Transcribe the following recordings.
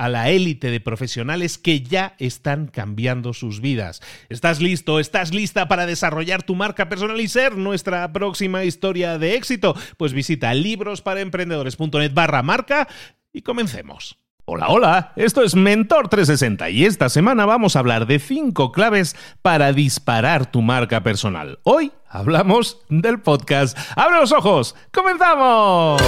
a la élite de profesionales que ya están cambiando sus vidas. ¿Estás listo? ¿Estás lista para desarrollar tu marca personal y ser nuestra próxima historia de éxito? Pues visita librosparaemprendedores.net barra marca y comencemos. Hola, hola, esto es Mentor 360 y esta semana vamos a hablar de 5 claves para disparar tu marca personal. Hoy hablamos del podcast. ¡Abre los ojos! ¡Comenzamos!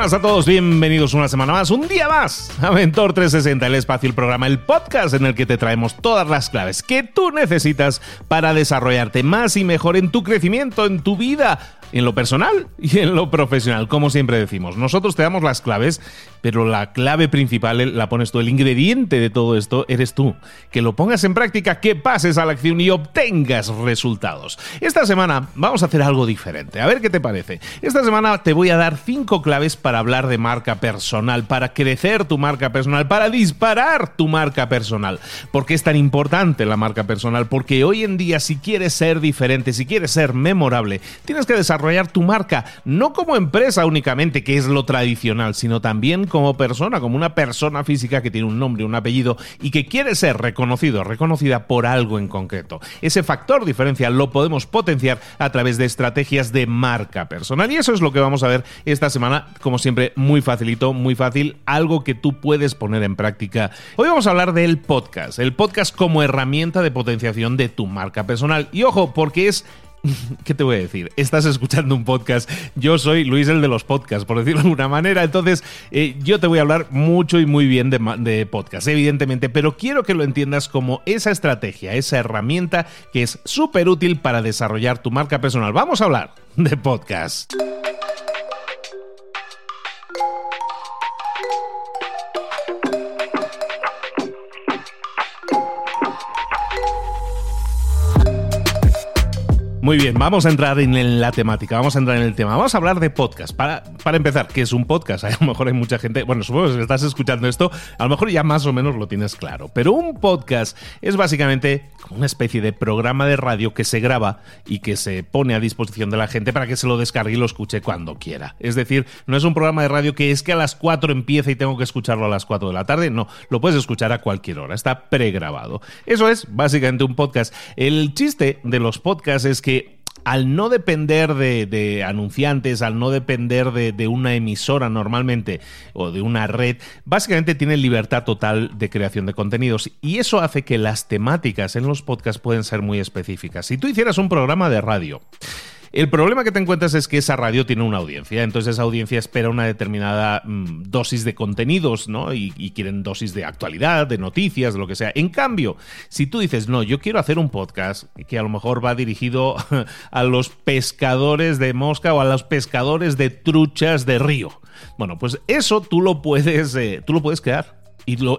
Buenas a todos, bienvenidos una semana más, un día más a Mentor 360, el espacio, el programa, el podcast en el que te traemos todas las claves que tú necesitas para desarrollarte más y mejor en tu crecimiento, en tu vida en lo personal y en lo profesional, como siempre decimos. Nosotros te damos las claves, pero la clave principal la pones tú, el ingrediente de todo esto eres tú. Que lo pongas en práctica, que pases a la acción y obtengas resultados. Esta semana vamos a hacer algo diferente. A ver qué te parece. Esta semana te voy a dar cinco claves para hablar de marca personal, para crecer tu marca personal, para disparar tu marca personal. ¿Por qué es tan importante la marca personal? Porque hoy en día si quieres ser diferente, si quieres ser memorable, tienes que desarrollar tu marca, no como empresa únicamente, que es lo tradicional, sino también como persona, como una persona física que tiene un nombre, un apellido y que quiere ser reconocido, reconocida por algo en concreto. Ese factor diferencial lo podemos potenciar a través de estrategias de marca personal y eso es lo que vamos a ver esta semana, como siempre, muy facilito, muy fácil, algo que tú puedes poner en práctica. Hoy vamos a hablar del podcast, el podcast como herramienta de potenciación de tu marca personal. Y ojo, porque es ¿Qué te voy a decir? Estás escuchando un podcast. Yo soy Luis el de los podcasts, por decirlo de alguna manera. Entonces, eh, yo te voy a hablar mucho y muy bien de, de podcast, evidentemente, pero quiero que lo entiendas como esa estrategia, esa herramienta que es súper útil para desarrollar tu marca personal. Vamos a hablar de podcast. Muy bien, vamos a entrar en la temática, vamos a entrar en el tema. Vamos a hablar de podcast. Para, para empezar, ¿qué es un podcast? A lo mejor hay mucha gente, bueno, supongo que estás escuchando esto, a lo mejor ya más o menos lo tienes claro. Pero un podcast es básicamente una especie de programa de radio que se graba y que se pone a disposición de la gente para que se lo descargue y lo escuche cuando quiera. Es decir, no es un programa de radio que es que a las 4 empieza y tengo que escucharlo a las 4 de la tarde. No, lo puedes escuchar a cualquier hora, está pregrabado. Eso es básicamente un podcast. El chiste de los podcasts es que al no depender de, anunciantes, al no depender de, una emisora normalmente o de una red, básicamente tiene libertad total de creación de contenidos y eso hace que las temáticas en los podcasts pueden ser muy específicas. Si tú hicieras un programa de radio, El problema que te encuentras es que esa radio tiene una audiencia, entonces esa audiencia espera una determinada mm, dosis de contenidos, ¿no? Y, quieren dosis de actualidad, de noticias, de lo que sea. En cambio, si tú dices, no, yo quiero hacer un podcast que a lo mejor va dirigido a los pescadores de mosca o a los pescadores de truchas de río. Bueno, pues eso tú lo puedes, eh, tú lo puedes crear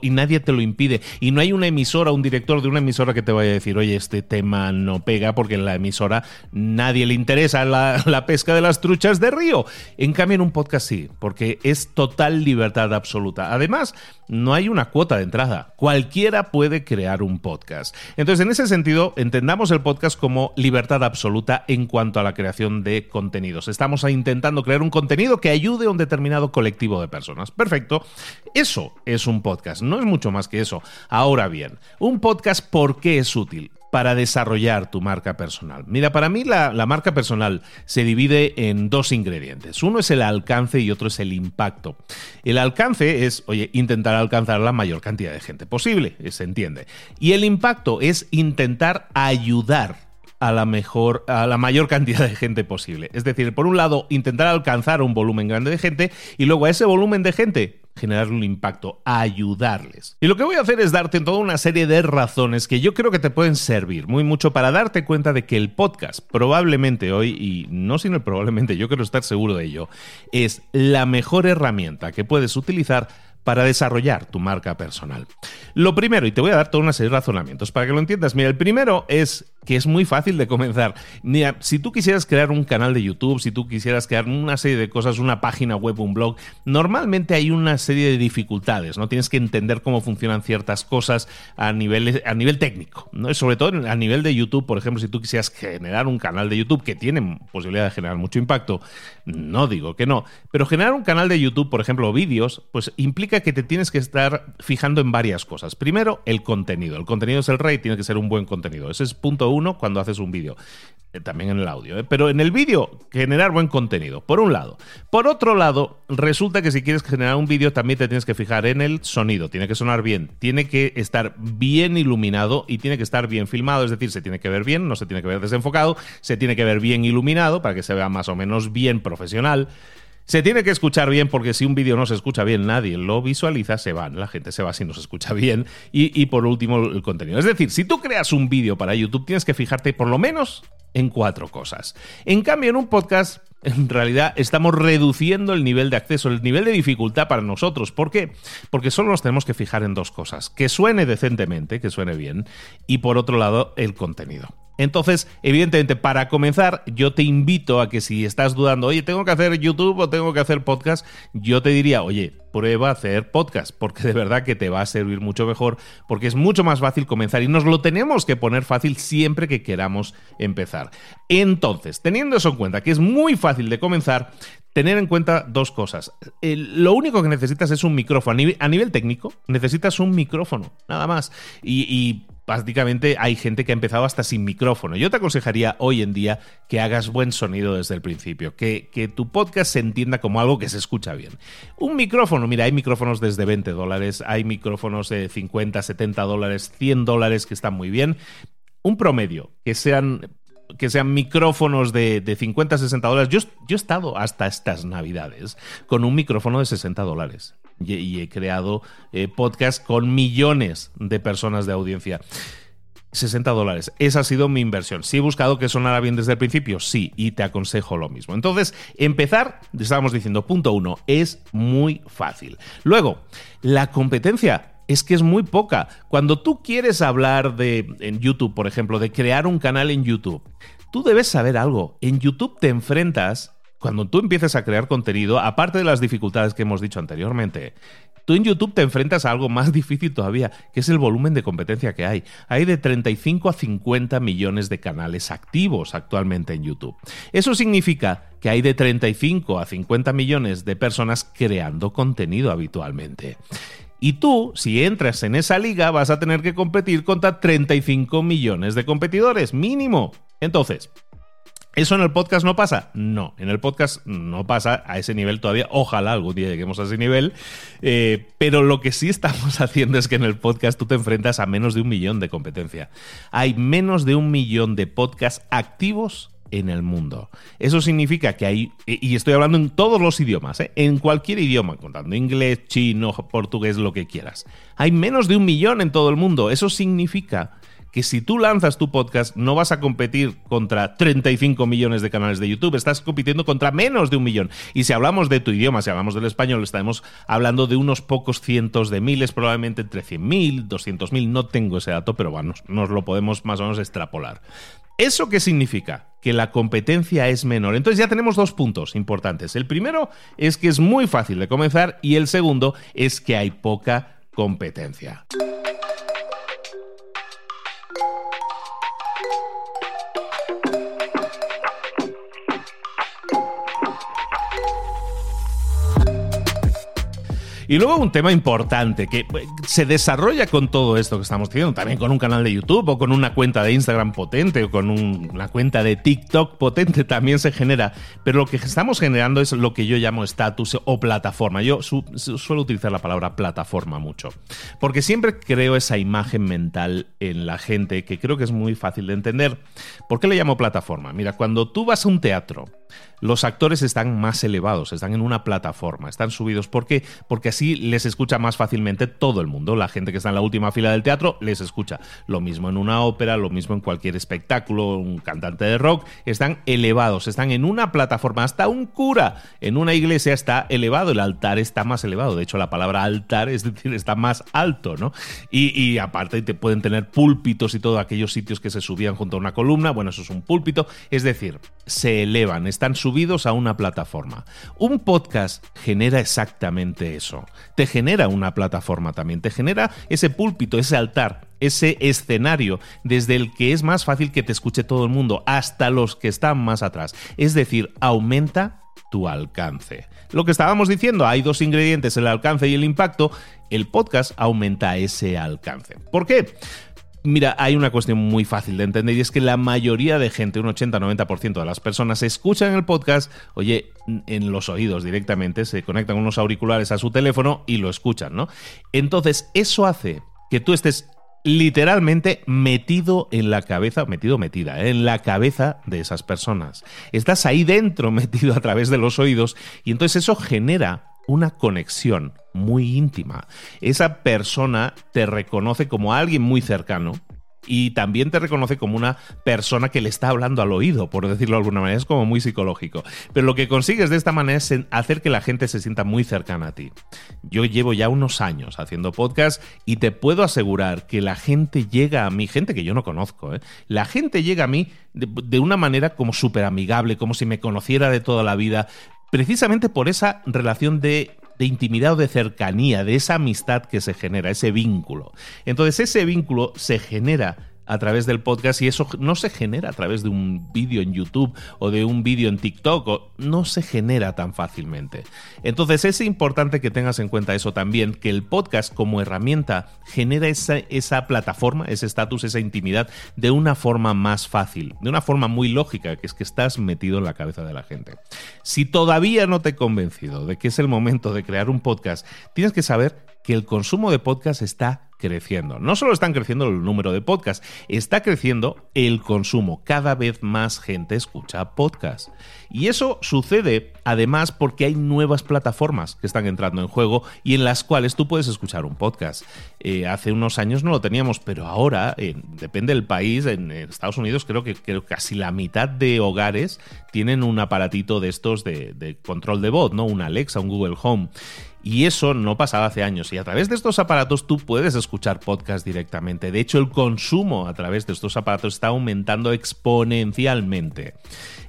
y, nadie te lo impide. Y no hay una emisora, un director de una emisora que te vaya a decir, oye, este tema no pega porque en la emisora nadie le interesa la, pesca de las truchas de río. En cambio, en un podcast sí, porque es total libertad absoluta. Además, no hay una cuota de entrada. Cualquiera puede crear un podcast. Entonces, en ese sentido, entendamos el podcast como libertad absoluta en cuanto a la creación de contenidos. Estamos intentando crear un contenido que ayude a un determinado colectivo de personas. Perfecto. Eso es un podcast no es mucho más que eso. Ahora bien, un podcast, ¿por qué es útil? para desarrollar tu marca personal. Mira, para mí la, la, marca personal se divide en dos ingredientes. Uno es el alcance y otro es el impacto. El alcance es, oye, intentar alcanzar la mayor cantidad de gente posible, se entiende. Y el impacto es intentar ayudar a la mejor a la mayor cantidad de gente posible. Es decir, por un lado, intentar alcanzar un volumen grande de gente y luego a ese volumen de gente generar un impacto, ayudarles. Y lo que voy a hacer es darte toda una serie de razones que yo creo que te pueden servir muy mucho para darte cuenta de que el podcast probablemente hoy, y no sino probablemente, yo quiero estar seguro de ello, es la mejor herramienta que puedes utilizar para desarrollar tu marca personal. Lo primero, y te voy a dar toda una serie de razonamientos para que lo entiendas. Mira, el primero es que es muy fácil de comenzar. Mira, si tú quisieras crear un canal de YouTube, si tú quisieras crear una serie de cosas, una página web, un blog, normalmente hay una serie de dificultades, ¿no? Tienes que entender cómo funcionan ciertas cosas a nivel, a nivel técnico, ¿no? Sobre todo a nivel de YouTube, por ejemplo, si tú quisieras generar un canal de YouTube que tiene posibilidad de generar mucho impacto, no digo que no, pero generar un canal de YouTube, por ejemplo, vídeos, pues implica que te tienes que estar fijando en varias cosas. Primero, el contenido. El contenido es el rey, tiene que ser un buen contenido. Ese es punto uno cuando haces un vídeo. Eh, también en el audio, ¿eh? pero en el vídeo generar buen contenido, por un lado. Por otro lado, resulta que si quieres generar un vídeo también te tienes que fijar en el sonido, tiene que sonar bien, tiene que estar bien iluminado y tiene que estar bien filmado, es decir, se tiene que ver bien, no se tiene que ver desenfocado, se tiene que ver bien iluminado para que se vea más o menos bien profesional. Se tiene que escuchar bien porque si un vídeo no se escucha bien, nadie lo visualiza, se van, la gente se va si no se escucha bien. Y, por último, el contenido. Es decir, si tú creas un vídeo para YouTube, tienes que fijarte por lo menos en cuatro cosas. En cambio, en un podcast, en realidad estamos reduciendo el nivel de acceso, el nivel de dificultad para nosotros. ¿Por qué? Porque solo nos tenemos que fijar en dos cosas. Que suene decentemente, que suene bien, y por otro lado, el contenido. Entonces, evidentemente, para comenzar, yo te invito a que si estás dudando, oye, ¿tengo que hacer YouTube o tengo que hacer podcast? Yo te diría, oye, prueba a hacer podcast, porque de verdad que te va a servir mucho mejor, porque es mucho más fácil comenzar y nos lo tenemos que poner fácil siempre que queramos empezar. Entonces, teniendo eso en cuenta, que es muy fácil de comenzar, tener en cuenta dos cosas. lo único que necesitas es un micrófono. A nivel, técnico, necesitas un micrófono, nada más. y prácticamente hay gente que ha empezado hasta sin micrófono. Yo te aconsejaría hoy en día que hagas buen sonido desde el principio, que, que tu podcast se entienda como algo que se escucha bien. Un micrófono, mira, hay micrófonos desde 20 dólares, hay micrófonos de 50, 70 dólares, 100 dólares que están muy bien. Un promedio, que sean que sean micrófonos de, de 50, 60 dólares. Yo, yo, he estado hasta estas navidades con un micrófono de 60 dólares y, he creado eh, podcasts con millones de personas de audiencia. 60 dólares. Esa ha sido mi inversión. Si he buscado que sonara bien desde el principio, sí, y te aconsejo lo mismo. Entonces, empezar, estábamos diciendo, punto uno, es muy fácil. Luego, la competencia es que es muy poca. Cuando tú quieres hablar de, en YouTube, por ejemplo, de crear un canal en YouTube, tú debes saber algo. En YouTube te enfrentas cuando tú empieces a crear contenido, aparte de las dificultades que hemos dicho anteriormente, tú en YouTube te enfrentas a algo más difícil todavía, que es el volumen de competencia que hay. Hay de 35 a 50 millones de canales activos actualmente en YouTube. Eso significa que hay de 35 a 50 millones de personas creando contenido habitualmente. Y tú, si entras en esa liga, vas a tener que competir contra 35 millones de competidores, mínimo. Entonces, ¿Eso en el podcast no pasa? No, en el podcast no pasa a ese nivel todavía. Ojalá algún día lleguemos a ese nivel. Eh, pero lo que sí estamos haciendo es que en el podcast tú te enfrentas a menos de un millón de competencia. Hay menos de un millón de podcasts activos en el mundo. Eso significa que hay, y estoy hablando en todos los idiomas, ¿eh? en cualquier idioma, contando inglés, chino, portugués, lo que quieras. Hay menos de un millón en todo el mundo. Eso significa que si tú lanzas tu podcast no vas a competir contra 35 millones de canales de YouTube, estás compitiendo contra menos de un millón. Y si hablamos de tu idioma, si hablamos del español, estaremos hablando de unos pocos cientos de miles, probablemente entre 100.000, 200.000, no tengo ese dato, pero bueno, nos lo podemos más o menos extrapolar. ¿Eso qué significa? Que la competencia es menor. Entonces ya tenemos dos puntos importantes. El primero es que es muy fácil de comenzar y el segundo es que hay poca competencia. Y luego un tema importante que eh, se desarrolla con todo esto que estamos diciendo, también con un canal de YouTube o con una cuenta de Instagram potente o con una cuenta de TikTok potente también se genera. Pero lo que estamos generando es lo que yo llamo estatus o plataforma. Yo suelo utilizar la palabra plataforma mucho, porque siempre creo esa imagen mental en la gente que creo que es muy fácil de entender. ¿Por qué le llamo plataforma? Mira, cuando tú vas a un teatro, los actores están más elevados, están en una plataforma, están subidos. ¿Por qué? Porque así les escucha más fácilmente todo el mundo. La gente que está en la última fila del teatro les escucha. Lo mismo en una ópera, lo mismo en cualquier espectáculo, un cantante de rock, están elevados, están en una plataforma. Hasta un cura en una iglesia está elevado, el altar está más elevado. De hecho, la palabra altar es decir, está más alto, ¿no? Y, aparte te pueden tener púlpitos y todos aquellos sitios que se subían junto a una columna. Bueno, eso es un púlpito. Es decir, se elevan, están subidos a una plataforma. Un podcast genera exactamente eso. Te genera una plataforma también, te genera ese púlpito, ese altar, ese escenario desde el que es más fácil que te escuche todo el mundo, hasta los que están más atrás. Es decir, aumenta tu alcance. Lo que estábamos diciendo, hay dos ingredientes, el alcance y el impacto. El podcast aumenta ese alcance. ¿Por qué? Mira, hay una cuestión muy fácil de entender y es que la mayoría de gente, un 80-90% de las personas, escuchan el podcast, oye, en los oídos directamente, se conectan unos auriculares a su teléfono y lo escuchan, ¿no? Entonces, eso hace que tú estés literalmente metido en la cabeza, metido, metida, ¿eh? en la cabeza de esas personas. Estás ahí dentro, metido a través de los oídos, y entonces eso genera una conexión muy íntima. Esa persona te reconoce como alguien muy cercano y también te reconoce como una persona que le está hablando al oído, por decirlo de alguna manera. Es como muy psicológico. Pero lo que consigues de esta manera es hacer que la gente se sienta muy cercana a ti. Yo llevo ya unos años haciendo podcast y te puedo asegurar que la gente llega a mí, gente que yo no conozco, ¿eh? la gente llega a mí de, de una manera como súper amigable, como si me conociera de toda la vida precisamente por esa relación de, intimidad o de cercanía, de esa amistad que se genera, ese vínculo. Entonces ese vínculo se genera a través del podcast y eso no se genera a través de un vídeo en YouTube o de un vídeo en TikTok, o no se genera tan fácilmente. Entonces es importante que tengas en cuenta eso también, que el podcast como herramienta genera esa, esa plataforma, ese estatus, esa intimidad de una forma más fácil, de una forma muy lógica, que es que estás metido en la cabeza de la gente. Si todavía no te he convencido de que es el momento de crear un podcast, tienes que saber que el consumo de podcast está creciendo. No solo están creciendo el número de podcasts, está creciendo el consumo. Cada vez más gente escucha podcasts. Y eso sucede además porque hay nuevas plataformas que están entrando en juego y en las cuales tú puedes escuchar un podcast. Eh, hace unos años no lo teníamos, pero ahora, depende del país, en, Estados Unidos creo que, casi la mitad de hogares tienen un aparatito de estos de, de control de voz, ¿no? Un Alexa, un Google Home. Y eso no pasaba hace años. Y a través de estos aparatos tú puedes escuchar podcast directamente. De hecho, el consumo a través de estos aparatos está aumentando exponencialmente.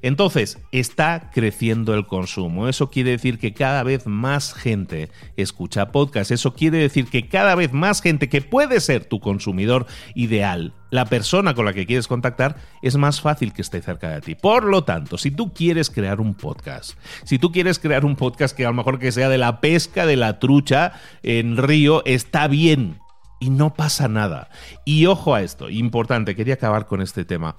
Entonces, está creciendo el consumo. Eso quiere decir que cada vez más gente escucha podcast. Eso quiere decir que cada vez más gente que puede ser tu consumidor ideal, la persona con la que quieres contactar, es más fácil que esté cerca de ti. Por lo tanto, si tú quieres crear un podcast, si tú quieres crear un podcast que a lo mejor que sea de la pesca de la trucha en río, está bien. Y no pasa nada. Y ojo a esto, importante, quería acabar con este tema.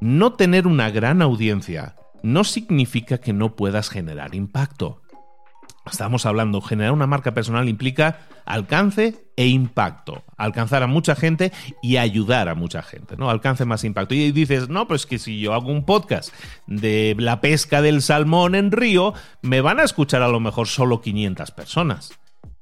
No tener una gran audiencia no significa que no puedas generar impacto. Estamos hablando, generar una marca personal implica alcance e impacto. Alcanzar a mucha gente y ayudar a mucha gente, ¿no? Alcance más impacto. Y dices, no, pues que si yo hago un podcast de la pesca del salmón en río, me van a escuchar a lo mejor solo 500 personas.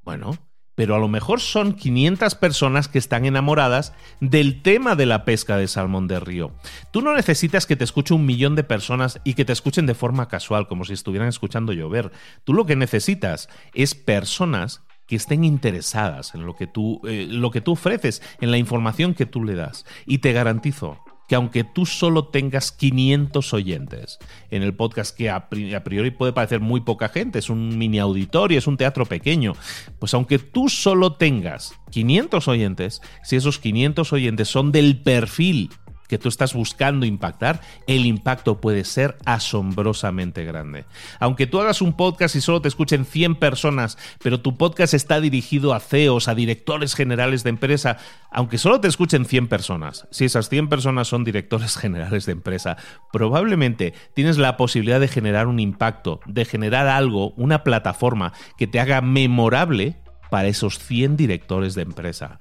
Bueno, pero a lo mejor son 500 personas que están enamoradas del tema de la pesca de salmón de río. Tú no necesitas que te escuche un millón de personas y que te escuchen de forma casual, como si estuvieran escuchando llover. Tú lo que necesitas es personas que estén interesadas en lo que tú, eh, lo que tú ofreces, en la información que tú le das. Y te garantizo que aunque tú solo tengas 500 oyentes en el podcast, que a priori puede parecer muy poca gente, es un mini auditorio, es un teatro pequeño, pues aunque tú solo tengas 500 oyentes, si esos 500 oyentes son del perfil que tú estás buscando impactar, el impacto puede ser asombrosamente grande. Aunque tú hagas un podcast y solo te escuchen 100 personas, pero tu podcast está dirigido a CEOs, a directores generales de empresa, aunque solo te escuchen 100 personas, si esas 100 personas son directores generales de empresa, probablemente tienes la posibilidad de generar un impacto, de generar algo, una plataforma que te haga memorable para esos 100 directores de empresa.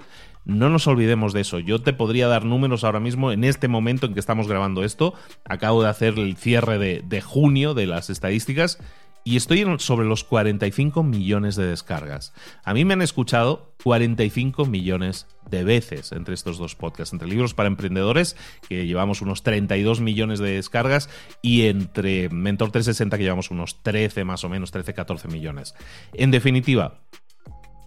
No nos olvidemos de eso. Yo te podría dar números ahora mismo en este momento en que estamos grabando esto. Acabo de hacer el cierre de, junio de las estadísticas y estoy sobre los 45 millones de descargas. A mí me han escuchado 45 millones de veces entre estos dos podcasts, entre libros para emprendedores, que llevamos unos 32 millones de descargas, y entre Mentor 360, que llevamos unos 13 más o menos, 13, 14 millones. En definitiva,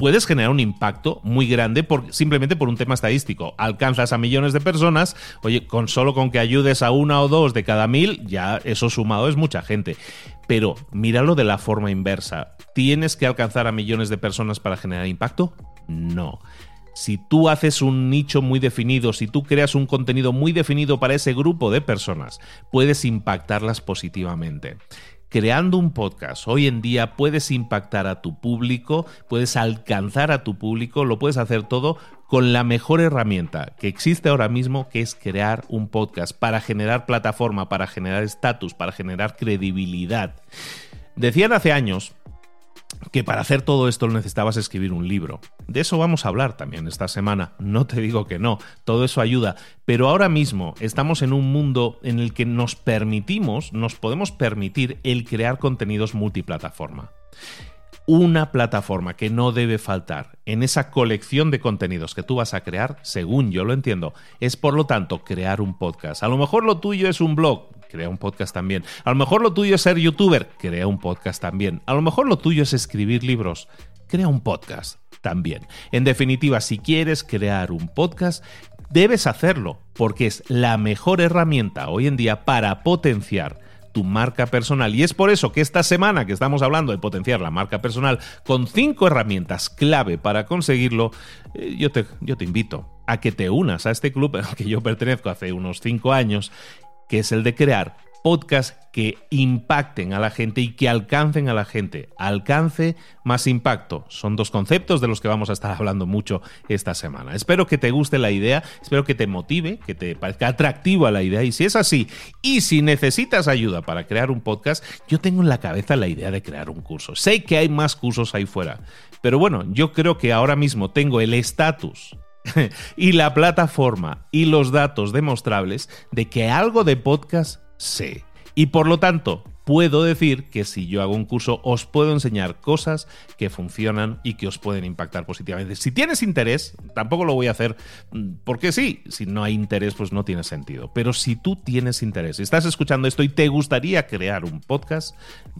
puedes generar un impacto muy grande simplemente por un tema estadístico. Alcanzas a millones de personas, oye, con solo con que ayudes a una o dos de cada mil, ya eso sumado es mucha gente. Pero míralo de la forma inversa. ¿Tienes que alcanzar a millones de personas para generar impacto? No. Si tú haces un nicho muy definido, si tú creas un contenido muy definido para ese grupo de personas, puedes impactarlas positivamente creando un podcast. Hoy en día puedes impactar a tu público, puedes alcanzar a tu público, lo puedes hacer todo con la mejor herramienta que existe ahora mismo, que es crear un podcast para generar plataforma, para generar estatus, para generar credibilidad. Decían hace años que para hacer todo esto necesitabas escribir un libro. De eso vamos a hablar también esta semana. No te digo que no, todo eso ayuda. Pero ahora mismo estamos en un mundo en el que nos permitimos, nos podemos permitir el crear contenidos multiplataforma. Una plataforma que no debe faltar en esa colección de contenidos que tú vas a crear, según yo lo entiendo, es por lo tanto crear un podcast. A lo mejor lo tuyo es un blog, crea un podcast también. A lo mejor lo tuyo es ser youtuber, crea un podcast también. A lo mejor lo tuyo es escribir libros, crea un podcast también. En definitiva, si quieres crear un podcast, debes hacerlo, porque es la mejor herramienta hoy en día para potenciar tu marca personal. Y es por eso que esta semana que estamos hablando de potenciar la marca personal con cinco herramientas clave para conseguirlo, eh, yo, te, yo te invito a que te unas a este club al que yo pertenezco hace unos cinco años que es el de crear podcasts que impacten a la gente y que alcancen a la gente. Alcance más impacto. Son dos conceptos de los que vamos a estar hablando mucho esta semana. Espero que te guste la idea, espero que te motive, que te parezca atractiva la idea. Y si es así, y si necesitas ayuda para crear un podcast, yo tengo en la cabeza la idea de crear un curso. Sé que hay más cursos ahí fuera, pero bueno, yo creo que ahora mismo tengo el estatus y la plataforma y los datos demostrables de que algo de podcast sé. Y por lo tanto, puedo decir que si yo hago un curso os puedo enseñar cosas que funcionan y que os pueden impactar positivamente. Si tienes interés, tampoco lo voy a hacer mm, porque sí, si no hay interés pues no tiene sentido. Pero si tú tienes interés, estás escuchando esto y te gustaría crear un podcast,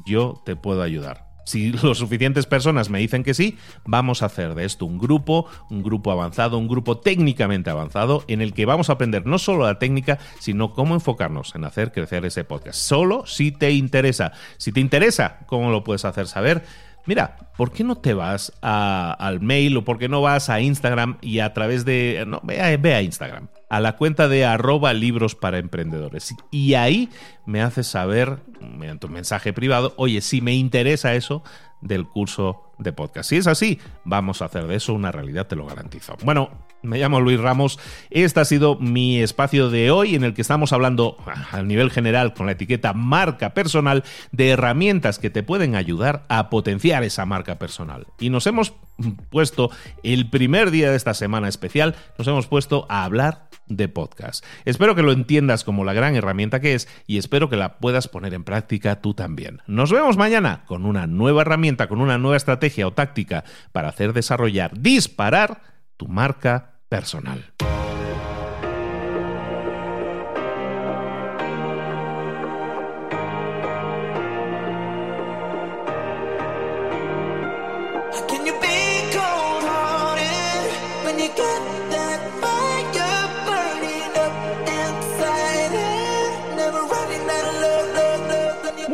yo te puedo ayudar. Si lo suficientes personas me dicen que sí, vamos a hacer de esto un grupo, un grupo avanzado, un grupo técnicamente avanzado, en el que vamos a aprender no solo la técnica, sino cómo enfocarnos en hacer crecer ese podcast. Solo si te interesa. Si te interesa, ¿cómo lo puedes hacer saber? Mira, ¿por qué no te vas al mail o por qué no vas a Instagram y a través de... No, ve a, Instagram, a la cuenta de arroba libros para emprendedores. Y ahí me haces saber, mediante un mensaje privado, oye, si me interesa eso del curso de podcast. Si es así, vamos a hacer de eso una realidad, te lo garantizo. Bueno, me llamo Luis Ramos. Este ha sido mi espacio de hoy en el que estamos hablando a nivel general con la etiqueta marca personal de herramientas que te pueden ayudar a potenciar esa marca personal. Y nos hemos puesto el primer día de esta semana especial, nos hemos puesto a hablar de podcast. Espero que lo entiendas como la gran herramienta que es y espero que la puedas poner en práctica tú también. Nos vemos mañana con una nueva herramienta, con una nueva estrategia o táctica para hacer desarrollar, disparar tu marca personal.